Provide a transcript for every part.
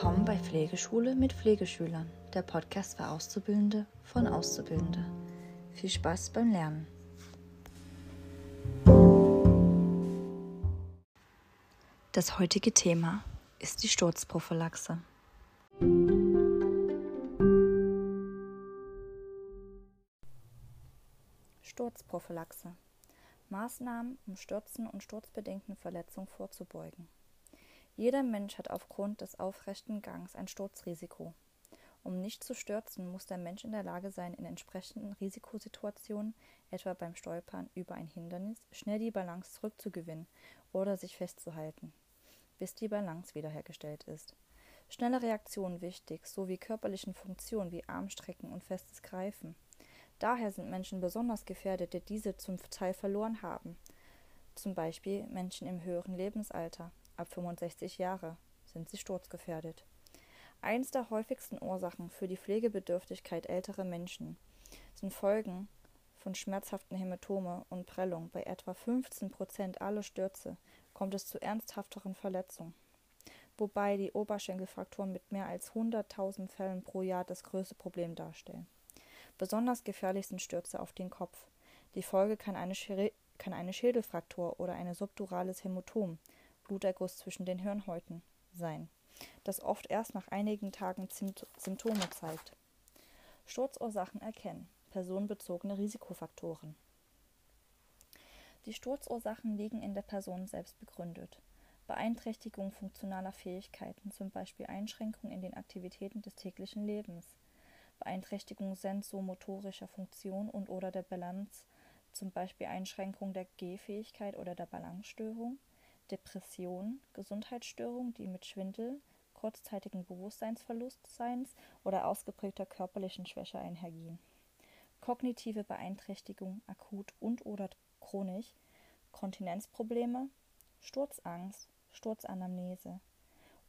Willkommen bei Pflegeschule mit Pflegeschülern, der Podcast für Auszubildende von Auszubildende. Viel Spaß beim Lernen. Das heutige Thema ist die Sturzprophylaxe. Sturzprophylaxe. Maßnahmen, um Stürzen und sturzbedingten Verletzungen vorzubeugen. Jeder Mensch hat aufgrund des aufrechten Gangs ein Sturzrisiko. Um nicht zu stürzen, muss der Mensch in der Lage sein, in entsprechenden Risikosituationen, etwa beim Stolpern über ein Hindernis, schnell die Balance zurückzugewinnen oder sich festzuhalten, bis die Balance wiederhergestellt ist. Schnelle Reaktionen wichtig, sowie körperlichen Funktionen wie Armstrecken und festes Greifen. Daher sind Menschen besonders gefährdet, die diese zum Teil verloren haben. Zum Beispiel Menschen im höheren Lebensalter. Ab 65 Jahre sind sie sturzgefährdet. Eines der häufigsten Ursachen für die Pflegebedürftigkeit älterer Menschen sind Folgen von schmerzhaften Hämatome und Prellung. Bei etwa 15 Prozent aller Stürze kommt es zu ernsthafteren Verletzungen, wobei die Oberschenkelfrakturen mit mehr als 100.000 Fällen pro Jahr das größte Problem darstellen. Besonders gefährlich sind Stürze auf den Kopf. Die Folge kann eine, kann eine Schädelfraktur oder ein subdurales Hämatom, Bluterguss zwischen den Hirnhäuten sein, das oft erst nach einigen Tagen Symptome zeigt. Sturzursachen erkennen. Personenbezogene Risikofaktoren. Die Sturzursachen liegen in der Person selbst begründet. Beeinträchtigung funktionaler Fähigkeiten, zum Beispiel Einschränkungen in den Aktivitäten des täglichen Lebens, Beeinträchtigung sensomotorischer Funktion und oder der Balance, zum Beispiel Einschränkung der Gehfähigkeit oder der Balancestörung, Depression, Gesundheitsstörungen, die mit Schwindel, kurzzeitigen Bewusstseinsverlustseins oder ausgeprägter körperlichen Schwäche einhergehen. Kognitive Beeinträchtigung, akut und oder chronisch, Kontinenzprobleme, Sturzangst, Sturzanamnese,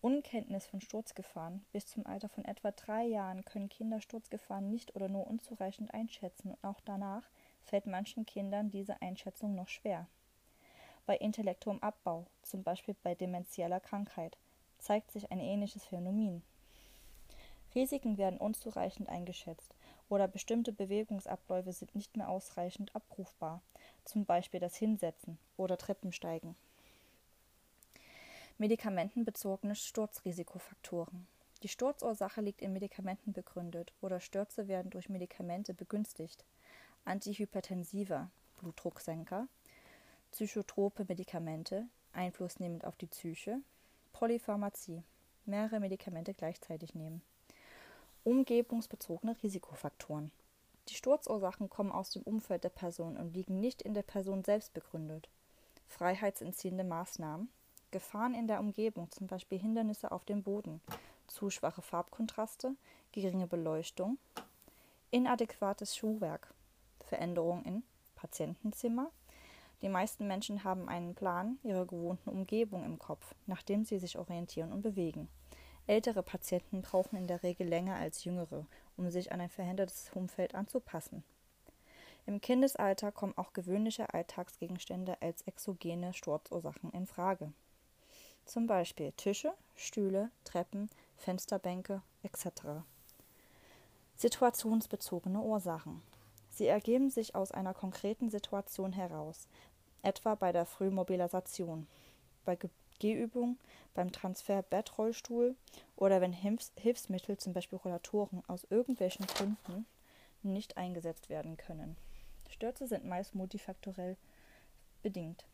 Unkenntnis von Sturzgefahren. Bis zum Alter von etwa drei Jahren können Kinder Sturzgefahren nicht oder nur unzureichend einschätzen und auch danach fällt manchen Kindern diese Einschätzung noch schwer. Bei intellektuellem Abbau, zum Beispiel bei demenzieller Krankheit, zeigt sich ein ähnliches Phänomen. Risiken werden unzureichend eingeschätzt oder bestimmte Bewegungsabläufe sind nicht mehr ausreichend abrufbar, zum Beispiel das Hinsetzen oder Treppensteigen. Medikamentenbezogene Sturzrisikofaktoren. Die Sturzursache liegt in Medikamenten begründet oder Stürze werden durch Medikamente begünstigt. Antihypertensiva, Blutdrucksenker, psychotrope Medikamente, einflussnehmend auf die Psyche, Polypharmazie, mehrere Medikamente gleichzeitig nehmen. Umgebungsbezogene Risikofaktoren. Die Sturzursachen kommen aus dem Umfeld der Person und liegen nicht in der Person selbst begründet. Freiheitsentziehende Maßnahmen, Gefahren in der Umgebung, zum Beispiel Hindernisse auf dem Boden, zu schwache Farbkontraste, geringe Beleuchtung, inadäquates Schuhwerk, Veränderungen in Patientenzimmer, die meisten Menschen haben einen Plan ihrer gewohnten Umgebung im Kopf, nach dem sie sich orientieren und bewegen. Ältere Patienten brauchen in der Regel länger als jüngere, um sich an ein verändertes Umfeld anzupassen. Im Kindesalter kommen auch gewöhnliche Alltagsgegenstände als exogene Sturzursachen in Frage. Zum Beispiel Tische, Stühle, Treppen, Fensterbänke etc. Situationsbezogene Ursachen. Sie ergeben sich aus einer konkreten Situation heraus, etwa bei der Frühmobilisation, bei Gehübungen, beim Transfer Bettrollstuhl oder wenn Hilfs Hilfsmittel, zum Beispiel Rollatoren, aus irgendwelchen Gründen nicht eingesetzt werden können. Stürze sind meist multifaktorell bedingt.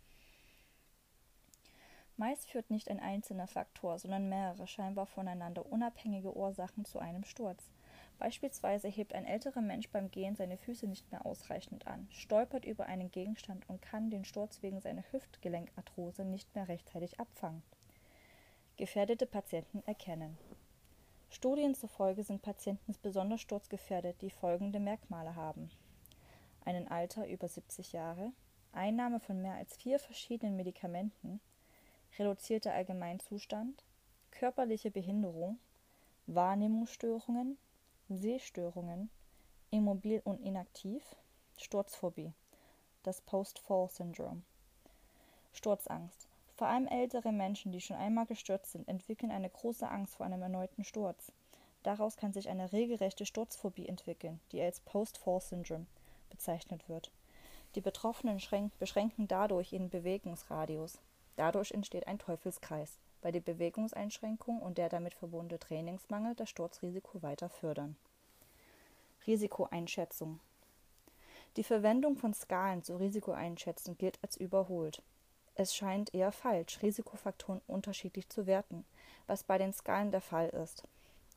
Meist führt nicht ein einzelner Faktor, sondern mehrere scheinbar voneinander unabhängige Ursachen zu einem Sturz. Beispielsweise hebt ein älterer Mensch beim Gehen seine Füße nicht mehr ausreichend an, stolpert über einen Gegenstand und kann den Sturz wegen seiner Hüftgelenkarthrose nicht mehr rechtzeitig abfangen. Gefährdete Patienten erkennen. Studien zufolge sind Patienten besonders sturzgefährdet, die folgende Merkmale haben: einen Alter über 70 Jahre, Einnahme von mehr als vier verschiedenen Medikamenten, reduzierter Allgemeinzustand, körperliche Behinderung, Wahrnehmungsstörungen, Sehstörungen, immobil und inaktiv, Sturzphobie, das Post-Fall-Syndrom, Sturzangst, Vor allem ältere Menschen, die schon einmal gestürzt sind, entwickeln eine große Angst vor einem erneuten Sturz. Daraus kann sich eine regelrechte Sturzphobie entwickeln, die als Post-Fall-Syndrome bezeichnet wird. Die Betroffenen beschränken dadurch ihren Bewegungsradius. Dadurch entsteht ein Teufelskreis, weil die Bewegungseinschränkung und der damit verbundene Trainingsmangel das Sturzrisiko weiter fördern. Risikoeinschätzung Die Verwendung von Skalen zur Risikoeinschätzung gilt als überholt. Es scheint eher falsch, Risikofaktoren unterschiedlich zu werten, was bei den Skalen der Fall ist.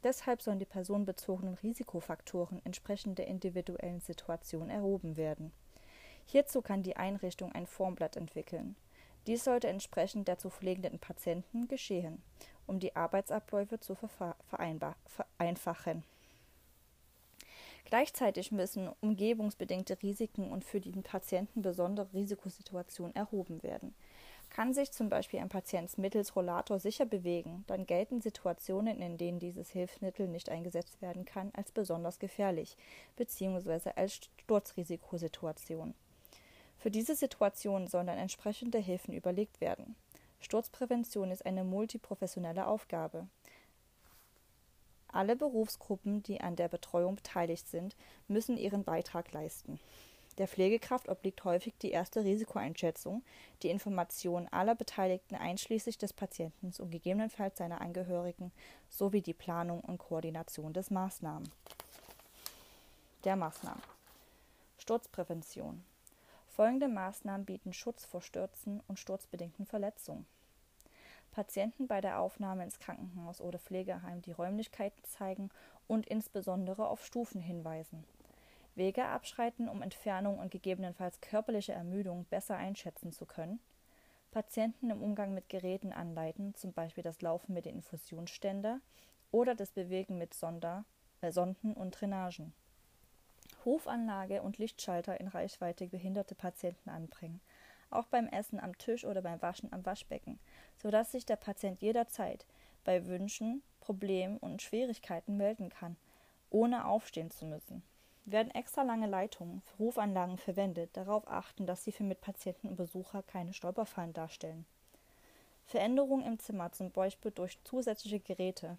Deshalb sollen die personenbezogenen Risikofaktoren entsprechend der individuellen Situation erhoben werden. Hierzu kann die Einrichtung ein Formblatt entwickeln. Dies sollte entsprechend der zu pflegenden Patienten geschehen, um die Arbeitsabläufe zu vereinfachen. Gleichzeitig müssen umgebungsbedingte Risiken und für den Patienten besondere Risikosituationen erhoben werden. Kann sich zum Beispiel ein Patient mittels Rollator sicher bewegen, dann gelten Situationen, in denen dieses Hilfsmittel nicht eingesetzt werden kann, als besonders gefährlich bzw. als Sturzrisikosituation. Für diese Situation sollen entsprechende Hilfen überlegt werden. Sturzprävention ist eine multiprofessionelle Aufgabe. Alle Berufsgruppen, die an der Betreuung beteiligt sind, müssen ihren Beitrag leisten. Der Pflegekraft obliegt häufig die erste Risikoeinschätzung, die Information aller Beteiligten einschließlich des Patienten und gegebenenfalls seiner Angehörigen sowie die Planung und Koordination des Maßnahmen. Der Maßnahmen. Sturzprävention. Folgende Maßnahmen bieten Schutz vor Stürzen und sturzbedingten Verletzungen. Patienten bei der Aufnahme ins Krankenhaus oder Pflegeheim die Räumlichkeiten zeigen und insbesondere auf Stufen hinweisen. Wege abschreiten, um Entfernung und gegebenenfalls körperliche Ermüdung besser einschätzen zu können. Patienten im Umgang mit Geräten anleiten, zum Beispiel das Laufen mit den Infusionsständer oder das Bewegen mit Sonder, äh, Sonden und Drainagen. Hofanlage und Lichtschalter in Reichweite behinderte Patienten anbringen, auch beim Essen am Tisch oder beim Waschen am Waschbecken, sodass sich der Patient jederzeit bei Wünschen, Problemen und Schwierigkeiten melden kann, ohne aufstehen zu müssen werden extra lange Leitungen für Rufanlagen verwendet, darauf achten, dass sie für Mitpatienten und Besucher keine Stolperfallen darstellen. Veränderungen im Zimmer, zum Beispiel durch zusätzliche Geräte,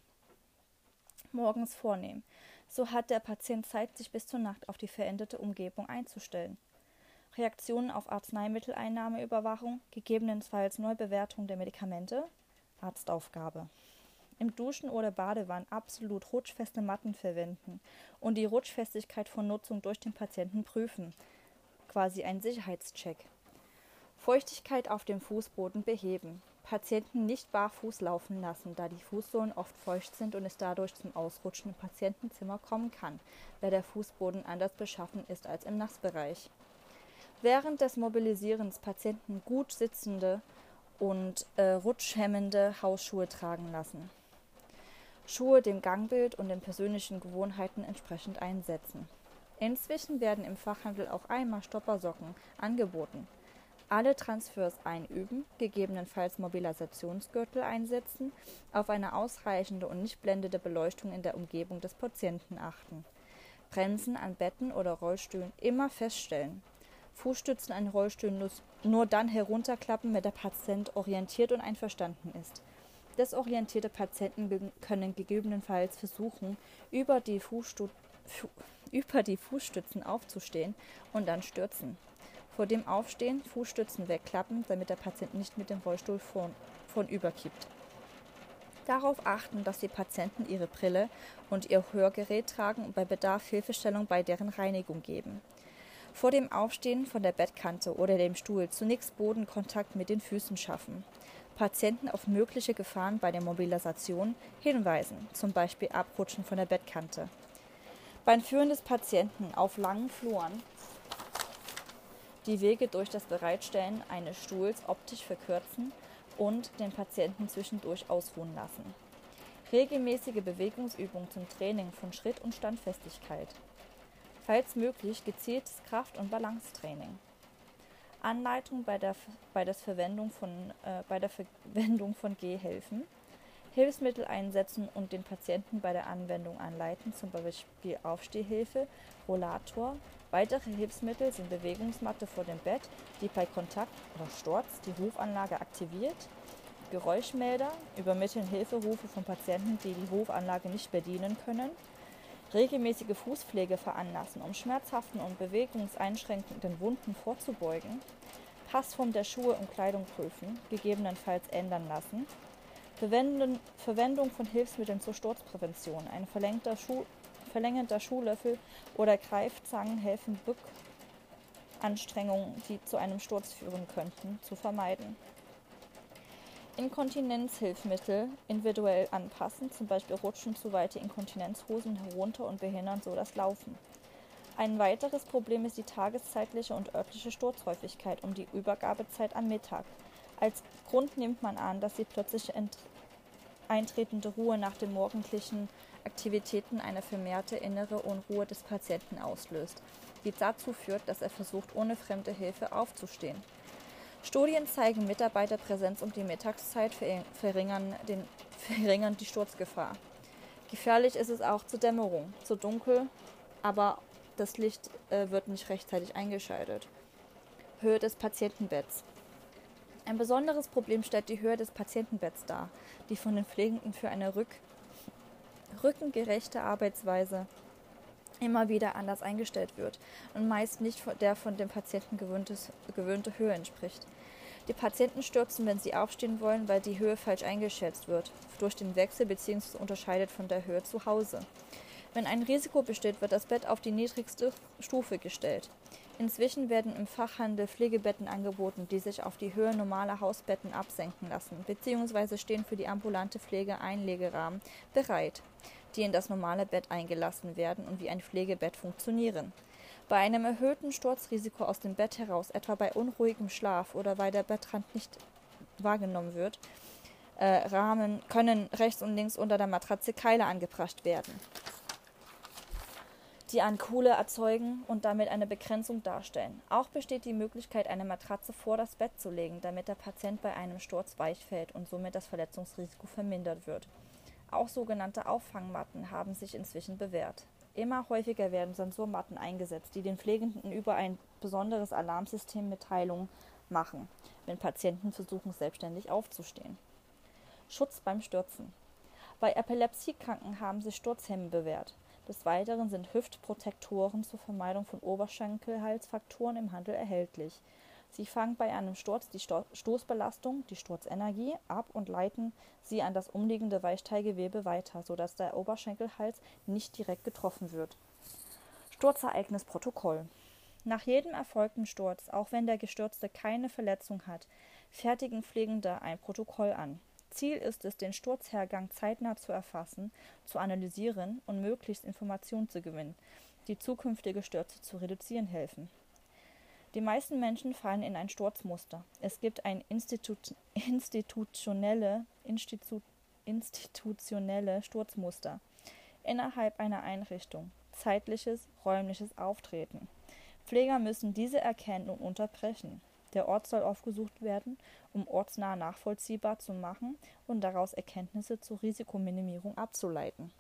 morgens vornehmen. So hat der Patient Zeit, sich bis zur Nacht auf die veränderte Umgebung einzustellen. Reaktionen auf Arzneimitteleinnahmeüberwachung, gegebenenfalls Neubewertung der Medikamente, Arztaufgabe im Duschen oder Badewanne absolut rutschfeste Matten verwenden und die Rutschfestigkeit von Nutzung durch den Patienten prüfen. Quasi ein Sicherheitscheck. Feuchtigkeit auf dem Fußboden beheben. Patienten nicht barfuß laufen lassen, da die Fußsohlen oft feucht sind und es dadurch zum Ausrutschen im Patientenzimmer kommen kann, weil der Fußboden anders beschaffen ist als im Nassbereich. Während des Mobilisierens Patienten gut sitzende und äh, rutschhemmende Hausschuhe tragen lassen. Schuhe dem Gangbild und den persönlichen Gewohnheiten entsprechend einsetzen. Inzwischen werden im Fachhandel auch einmal Stoppersocken angeboten. Alle Transfers einüben, gegebenenfalls Mobilisationsgürtel einsetzen, auf eine ausreichende und nicht blendende Beleuchtung in der Umgebung des Patienten achten. Bremsen an Betten oder Rollstühlen immer feststellen. Fußstützen an Rollstühlen nur dann herunterklappen, wenn der Patient orientiert und einverstanden ist. Desorientierte Patienten können gegebenenfalls versuchen, über die, über die Fußstützen aufzustehen und dann stürzen. Vor dem Aufstehen Fußstützen wegklappen, damit der Patient nicht mit dem Rollstuhl vorn, vornüber kippt. Darauf achten, dass die Patienten ihre Brille und ihr Hörgerät tragen und bei Bedarf Hilfestellung bei deren Reinigung geben. Vor dem Aufstehen von der Bettkante oder dem Stuhl zunächst Bodenkontakt mit den Füßen schaffen. Patienten auf mögliche Gefahren bei der Mobilisation hinweisen, zum Beispiel Abrutschen von der Bettkante. Beim Führen des Patienten auf langen Fluren die Wege durch das Bereitstellen eines Stuhls optisch verkürzen und den Patienten zwischendurch ausruhen lassen. Regelmäßige Bewegungsübungen zum Training von Schritt und Standfestigkeit. Falls möglich gezieltes Kraft- und Balancetraining. Anleitung bei der, bei, das Verwendung von, äh, bei der Verwendung von Gehhilfen, Hilfsmittel einsetzen und den Patienten bei der Anwendung anleiten, zum Beispiel Aufstehhilfe, Rollator, Weitere Hilfsmittel sind Bewegungsmatte vor dem Bett, die bei Kontakt oder Sturz die Rufanlage aktiviert, Geräuschmelder übermitteln Hilferufe von Patienten, die die Rufanlage nicht bedienen können, regelmäßige Fußpflege veranlassen, um schmerzhaften und bewegungseinschränkenden Wunden vorzubeugen, Passform der Schuhe und Kleidung prüfen, gegebenenfalls ändern lassen, Verwendung von Hilfsmitteln zur Sturzprävention, ein verlängter, Schuh, verlängerter Schuhlöffel oder Greifzangen helfen Bückanstrengungen, die zu einem Sturz führen könnten, zu vermeiden. Inkontinenzhilfsmittel individuell anpassen, zum Beispiel rutschen zu weite Inkontinenzhosen herunter und behindern so das Laufen. Ein weiteres Problem ist die tageszeitliche und örtliche Sturzhäufigkeit um die Übergabezeit am Mittag. Als Grund nimmt man an, dass die plötzlich eintretende Ruhe nach den morgendlichen Aktivitäten eine vermehrte innere Unruhe des Patienten auslöst, die dazu führt, dass er versucht, ohne fremde Hilfe aufzustehen. Studien zeigen, Mitarbeiterpräsenz um die Mittagszeit verringern, den, verringern die Sturzgefahr. Gefährlich ist es auch zur Dämmerung, zu dunkel, aber das Licht äh, wird nicht rechtzeitig eingeschaltet. Höhe des Patientenbetts. Ein besonderes Problem stellt die Höhe des Patientenbetts dar, die von den Pflegenden für eine rück rückengerechte Arbeitsweise immer wieder anders eingestellt wird und meist nicht der von dem Patienten gewöhnte Höhe entspricht. Die Patienten stürzen, wenn sie aufstehen wollen, weil die Höhe falsch eingeschätzt wird, durch den Wechsel bzw. unterscheidet von der Höhe zu Hause. Wenn ein Risiko besteht, wird das Bett auf die niedrigste Stufe gestellt. Inzwischen werden im Fachhandel Pflegebetten angeboten, die sich auf die Höhe normaler Hausbetten absenken lassen, bzw. stehen für die ambulante Pflege Einlegerahmen bereit die in das normale Bett eingelassen werden und wie ein Pflegebett funktionieren. Bei einem erhöhten Sturzrisiko aus dem Bett heraus, etwa bei unruhigem Schlaf oder weil der Bettrand nicht wahrgenommen wird, äh, Rahmen können rechts und links unter der Matratze Keile angebracht werden, die an Kohle erzeugen und damit eine Begrenzung darstellen. Auch besteht die Möglichkeit, eine Matratze vor das Bett zu legen, damit der Patient bei einem Sturz weich fällt und somit das Verletzungsrisiko vermindert wird. Auch sogenannte Auffangmatten haben sich inzwischen bewährt. Immer häufiger werden Sensormatten eingesetzt, die den Pflegenden über ein besonderes Alarmsystem Mitteilungen machen, wenn Patienten versuchen, selbstständig aufzustehen. Schutz beim Stürzen. Bei Epilepsiekranken haben sich Sturzhemmen bewährt. Des Weiteren sind Hüftprotektoren zur Vermeidung von Oberschenkelhalsfrakturen im Handel erhältlich. Sie fangen bei einem Sturz die Stoßbelastung, die Sturzenergie, ab und leiten sie an das umliegende Weichteilgewebe weiter, sodass der Oberschenkelhals nicht direkt getroffen wird. Sturzereignisprotokoll. Nach jedem erfolgten Sturz, auch wenn der Gestürzte keine Verletzung hat, fertigen Pflegende ein Protokoll an. Ziel ist es, den Sturzhergang zeitnah zu erfassen, zu analysieren und möglichst Informationen zu gewinnen, die zukünftige Stürze zu reduzieren helfen. Die meisten Menschen fallen in ein Sturzmuster. Es gibt ein Institut, institutionelle, Institu, institutionelle Sturzmuster innerhalb einer Einrichtung, zeitliches, räumliches Auftreten. Pfleger müssen diese erkennen und unterbrechen. Der Ort soll aufgesucht werden, um ortsnah nachvollziehbar zu machen und daraus Erkenntnisse zur Risikominimierung abzuleiten.